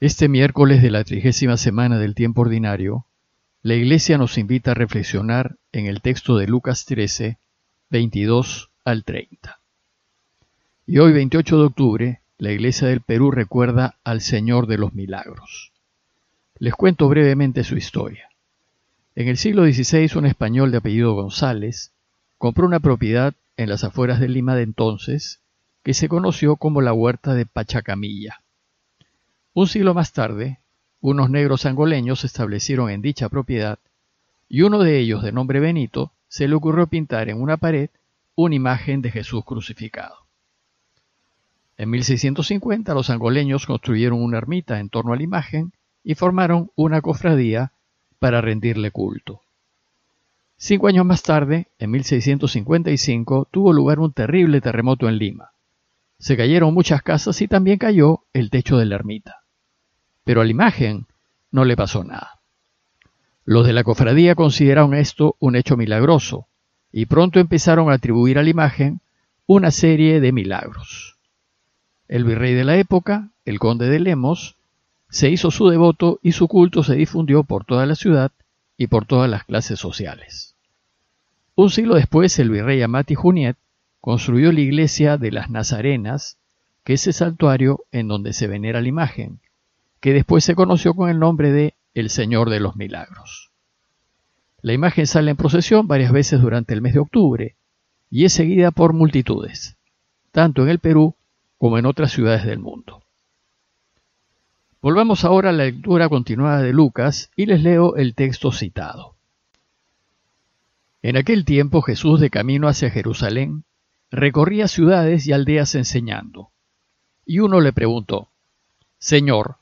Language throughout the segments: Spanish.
Este miércoles de la trigésima semana del tiempo ordinario, la Iglesia nos invita a reflexionar en el texto de Lucas 13, 22 al 30. Y hoy, 28 de octubre, la Iglesia del Perú recuerda al Señor de los Milagros. Les cuento brevemente su historia. En el siglo XVI, un español de apellido González compró una propiedad en las afueras de Lima de entonces, que se conoció como la Huerta de Pachacamilla. Un siglo más tarde, unos negros angoleños se establecieron en dicha propiedad y uno de ellos, de nombre Benito, se le ocurrió pintar en una pared una imagen de Jesús crucificado. En 1650 los angoleños construyeron una ermita en torno a la imagen y formaron una cofradía para rendirle culto. Cinco años más tarde, en 1655, tuvo lugar un terrible terremoto en Lima. Se cayeron muchas casas y también cayó el techo de la ermita pero a la imagen no le pasó nada. Los de la cofradía consideraron esto un hecho milagroso y pronto empezaron a atribuir a la imagen una serie de milagros. El virrey de la época, el conde de Lemos, se hizo su devoto y su culto se difundió por toda la ciudad y por todas las clases sociales. Un siglo después, el virrey Amati Juniet construyó la iglesia de las Nazarenas, que es el santuario en donde se venera la imagen, que después se conoció con el nombre de El Señor de los Milagros. La imagen sale en procesión varias veces durante el mes de octubre y es seguida por multitudes, tanto en el Perú como en otras ciudades del mundo. Volvamos ahora a la lectura continuada de Lucas y les leo el texto citado. En aquel tiempo Jesús de camino hacia Jerusalén recorría ciudades y aldeas enseñando. Y uno le preguntó, Señor,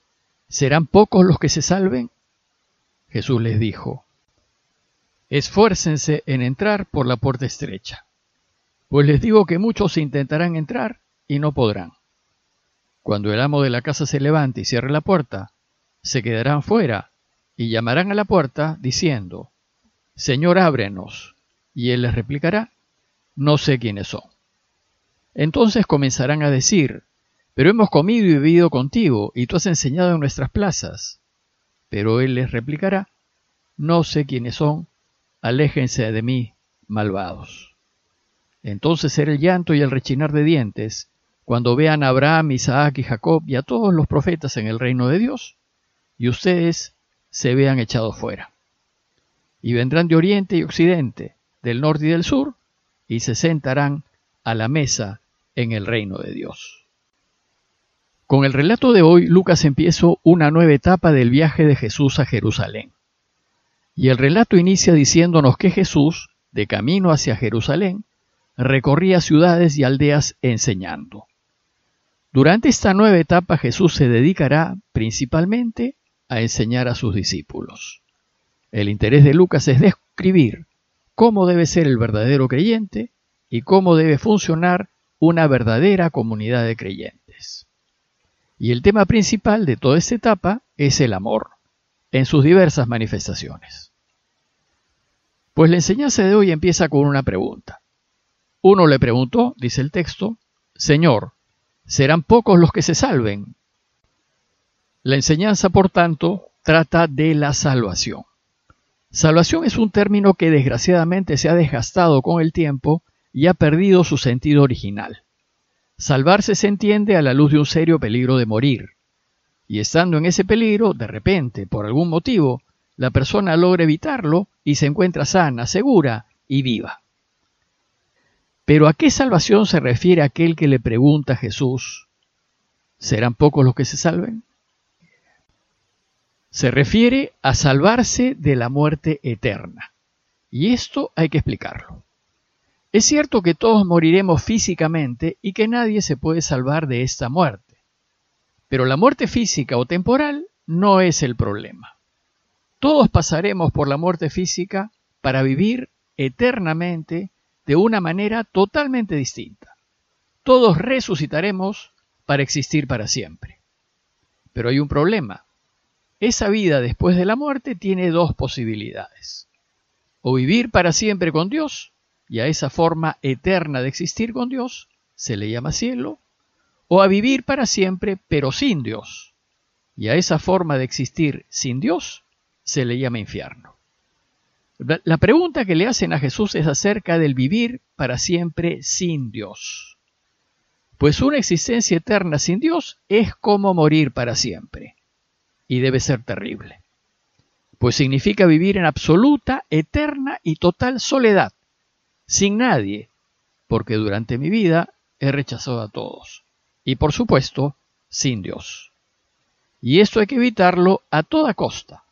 ¿Serán pocos los que se salven? Jesús les dijo, Esfuércense en entrar por la puerta estrecha, pues les digo que muchos intentarán entrar y no podrán. Cuando el amo de la casa se levante y cierre la puerta, se quedarán fuera y llamarán a la puerta diciendo, Señor, ábrenos. Y él les replicará, no sé quiénes son. Entonces comenzarán a decir, pero hemos comido y bebido contigo, y tú has enseñado en nuestras plazas. Pero él les replicará, no sé quiénes son, aléjense de mí, malvados. Entonces será el llanto y el rechinar de dientes, cuando vean a Abraham, Isaac y Jacob y a todos los profetas en el reino de Dios, y ustedes se vean echados fuera. Y vendrán de oriente y occidente, del norte y del sur, y se sentarán a la mesa en el reino de Dios. Con el relato de hoy, Lucas empieza una nueva etapa del viaje de Jesús a Jerusalén. Y el relato inicia diciéndonos que Jesús, de camino hacia Jerusalén, recorría ciudades y aldeas enseñando. Durante esta nueva etapa Jesús se dedicará principalmente a enseñar a sus discípulos. El interés de Lucas es describir cómo debe ser el verdadero creyente y cómo debe funcionar una verdadera comunidad de creyentes. Y el tema principal de toda esta etapa es el amor, en sus diversas manifestaciones. Pues la enseñanza de hoy empieza con una pregunta. Uno le preguntó, dice el texto, Señor, ¿serán pocos los que se salven? La enseñanza, por tanto, trata de la salvación. Salvación es un término que desgraciadamente se ha desgastado con el tiempo y ha perdido su sentido original. Salvarse se entiende a la luz de un serio peligro de morir. Y estando en ese peligro, de repente, por algún motivo, la persona logra evitarlo y se encuentra sana, segura y viva. Pero ¿a qué salvación se refiere aquel que le pregunta a Jesús? ¿Serán pocos los que se salven? Se refiere a salvarse de la muerte eterna. Y esto hay que explicarlo. Es cierto que todos moriremos físicamente y que nadie se puede salvar de esta muerte. Pero la muerte física o temporal no es el problema. Todos pasaremos por la muerte física para vivir eternamente de una manera totalmente distinta. Todos resucitaremos para existir para siempre. Pero hay un problema. Esa vida después de la muerte tiene dos posibilidades. O vivir para siempre con Dios y a esa forma eterna de existir con Dios se le llama cielo, o a vivir para siempre pero sin Dios, y a esa forma de existir sin Dios se le llama infierno. La pregunta que le hacen a Jesús es acerca del vivir para siempre sin Dios. Pues una existencia eterna sin Dios es como morir para siempre. Y debe ser terrible. Pues significa vivir en absoluta, eterna y total soledad, sin nadie, porque durante mi vida he rechazado a todos. Y por supuesto, sin Dios. Y esto hay que evitarlo a toda costa.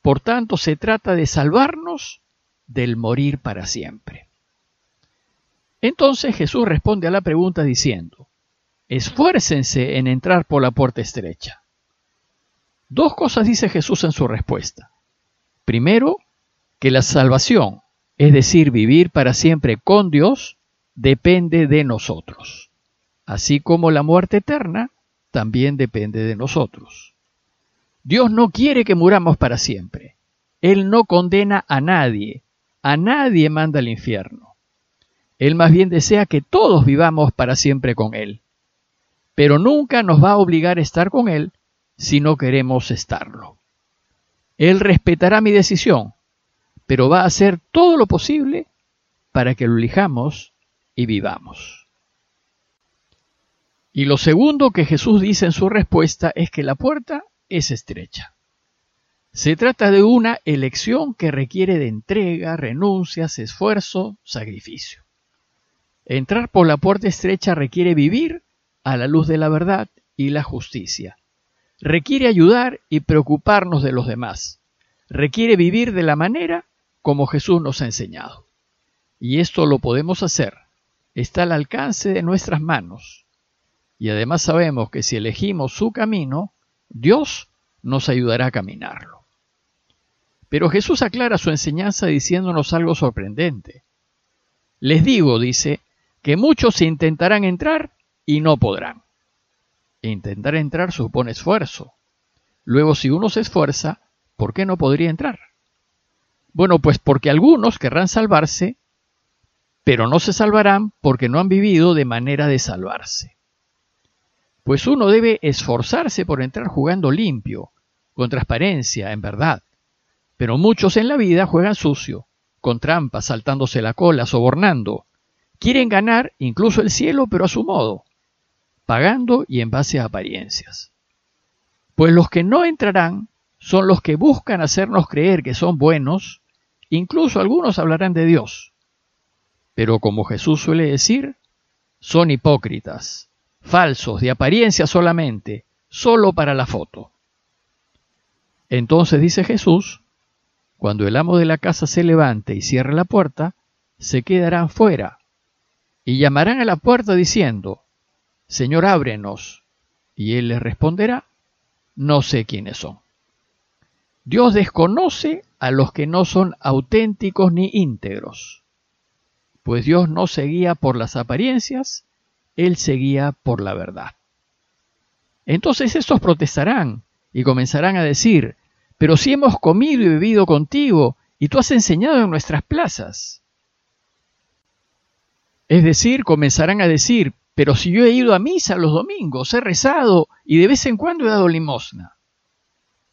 Por tanto, se trata de salvarnos del morir para siempre. Entonces Jesús responde a la pregunta diciendo, esfuércense en entrar por la puerta estrecha. Dos cosas dice Jesús en su respuesta. Primero, que la salvación, es decir, vivir para siempre con Dios, depende de nosotros, así como la muerte eterna también depende de nosotros. Dios no quiere que muramos para siempre. Él no condena a nadie, a nadie manda al infierno. Él más bien desea que todos vivamos para siempre con Él. Pero nunca nos va a obligar a estar con Él si no queremos estarlo. Él respetará mi decisión, pero va a hacer todo lo posible para que lo elijamos y vivamos. Y lo segundo que Jesús dice en su respuesta es que la puerta es estrecha. Se trata de una elección que requiere de entrega, renuncias, esfuerzo, sacrificio. Entrar por la puerta estrecha requiere vivir a la luz de la verdad y la justicia. Requiere ayudar y preocuparnos de los demás. Requiere vivir de la manera como Jesús nos ha enseñado. Y esto lo podemos hacer. Está al alcance de nuestras manos. Y además sabemos que si elegimos su camino, Dios nos ayudará a caminarlo. Pero Jesús aclara su enseñanza diciéndonos algo sorprendente. Les digo, dice, que muchos intentarán entrar y no podrán. intentar entrar supone esfuerzo. Luego, si uno se esfuerza, ¿por qué no podría entrar? Bueno, pues porque algunos querrán salvarse, pero no se salvarán porque no han vivido de manera de salvarse. Pues uno debe esforzarse por entrar jugando limpio, con transparencia, en verdad. Pero muchos en la vida juegan sucio, con trampas, saltándose la cola, sobornando. Quieren ganar incluso el cielo, pero a su modo, pagando y en base a apariencias. Pues los que no entrarán son los que buscan hacernos creer que son buenos, incluso algunos hablarán de Dios. Pero como Jesús suele decir, son hipócritas, falsos, de apariencia solamente, solo para la foto. Entonces dice Jesús, cuando el amo de la casa se levante y cierre la puerta, se quedarán fuera y llamarán a la puerta diciendo, Señor, ábrenos. Y él les responderá, no sé quiénes son. Dios desconoce a los que no son auténticos ni íntegros, pues Dios no se guía por las apariencias, él seguía por la verdad. Entonces estos protestarán y comenzarán a decir, pero si hemos comido y bebido contigo, y tú has enseñado en nuestras plazas. Es decir, comenzarán a decir, pero si yo he ido a misa los domingos, he rezado y de vez en cuando he dado limosna.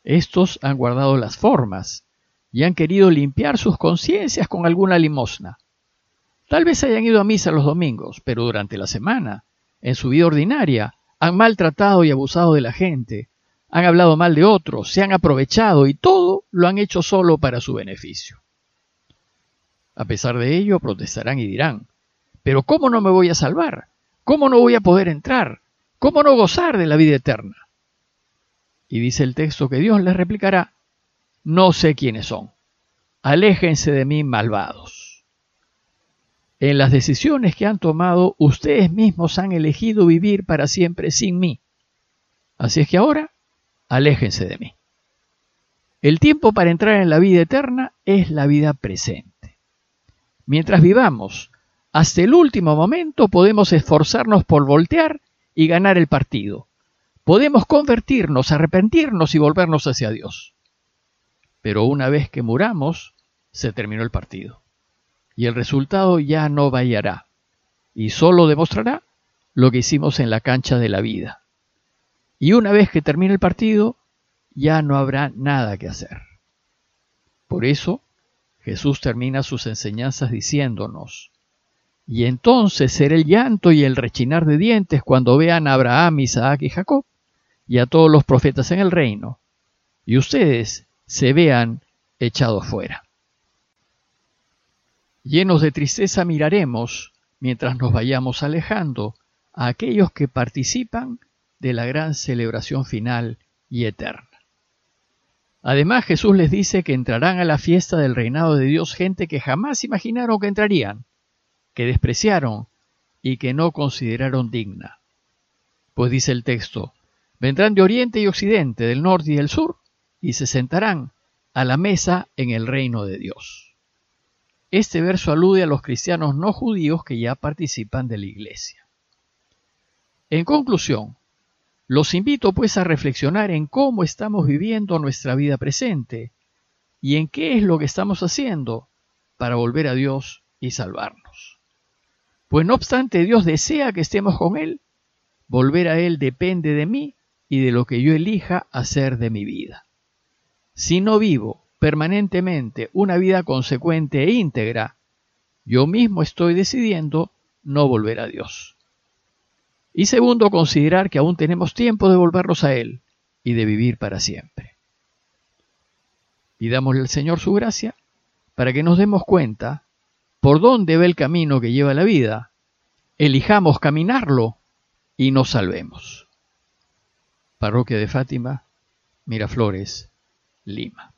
Estos han guardado las formas y han querido limpiar sus conciencias con alguna limosna. Tal vez hayan ido a misa los domingos, pero durante la semana, en su vida ordinaria, han maltratado y abusado de la gente, han hablado mal de otros, se han aprovechado y todo lo han hecho solo para su beneficio. A pesar de ello, protestarán y dirán, pero ¿cómo no me voy a salvar? ¿Cómo no voy a poder entrar? ¿Cómo no gozar de la vida eterna? Y dice el texto que Dios les replicará, no sé quiénes son, aléjense de mí malvados. En las decisiones que han tomado, ustedes mismos han elegido vivir para siempre sin mí. Así es que ahora, aléjense de mí. El tiempo para entrar en la vida eterna es la vida presente. Mientras vivamos, hasta el último momento podemos esforzarnos por voltear y ganar el partido. Podemos convertirnos, arrepentirnos y volvernos hacia Dios. Pero una vez que muramos, se terminó el partido y el resultado ya no variará y solo demostrará lo que hicimos en la cancha de la vida. Y una vez que termine el partido, ya no habrá nada que hacer. Por eso, Jesús termina sus enseñanzas diciéndonos, y entonces será el llanto y el rechinar de dientes cuando vean a Abraham, Isaac y Jacob, y a todos los profetas en el reino, y ustedes se vean echados fuera. Llenos de tristeza miraremos, mientras nos vayamos alejando, a aquellos que participan de la gran celebración final y eterna. Además Jesús les dice que entrarán a la fiesta del reinado de Dios gente que jamás imaginaron que entrarían, que despreciaron y que no consideraron digna. Pues dice el texto, vendrán de oriente y occidente, del norte y del sur, y se sentarán a la mesa en el reino de Dios. Este verso alude a los cristianos no judíos que ya participan de la iglesia. En conclusión, los invito pues a reflexionar en cómo estamos viviendo nuestra vida presente y en qué es lo que estamos haciendo para volver a Dios y salvarnos. Pues no obstante Dios desea que estemos con Él, volver a Él depende de mí y de lo que yo elija hacer de mi vida. Si no vivo permanentemente una vida consecuente e íntegra, yo mismo estoy decidiendo no volver a Dios. Y segundo, considerar que aún tenemos tiempo de volvernos a Él y de vivir para siempre. Pidámosle al Señor su gracia para que nos demos cuenta por dónde va el camino que lleva la vida, elijamos caminarlo y nos salvemos. Parroquia de Fátima, Miraflores, Lima.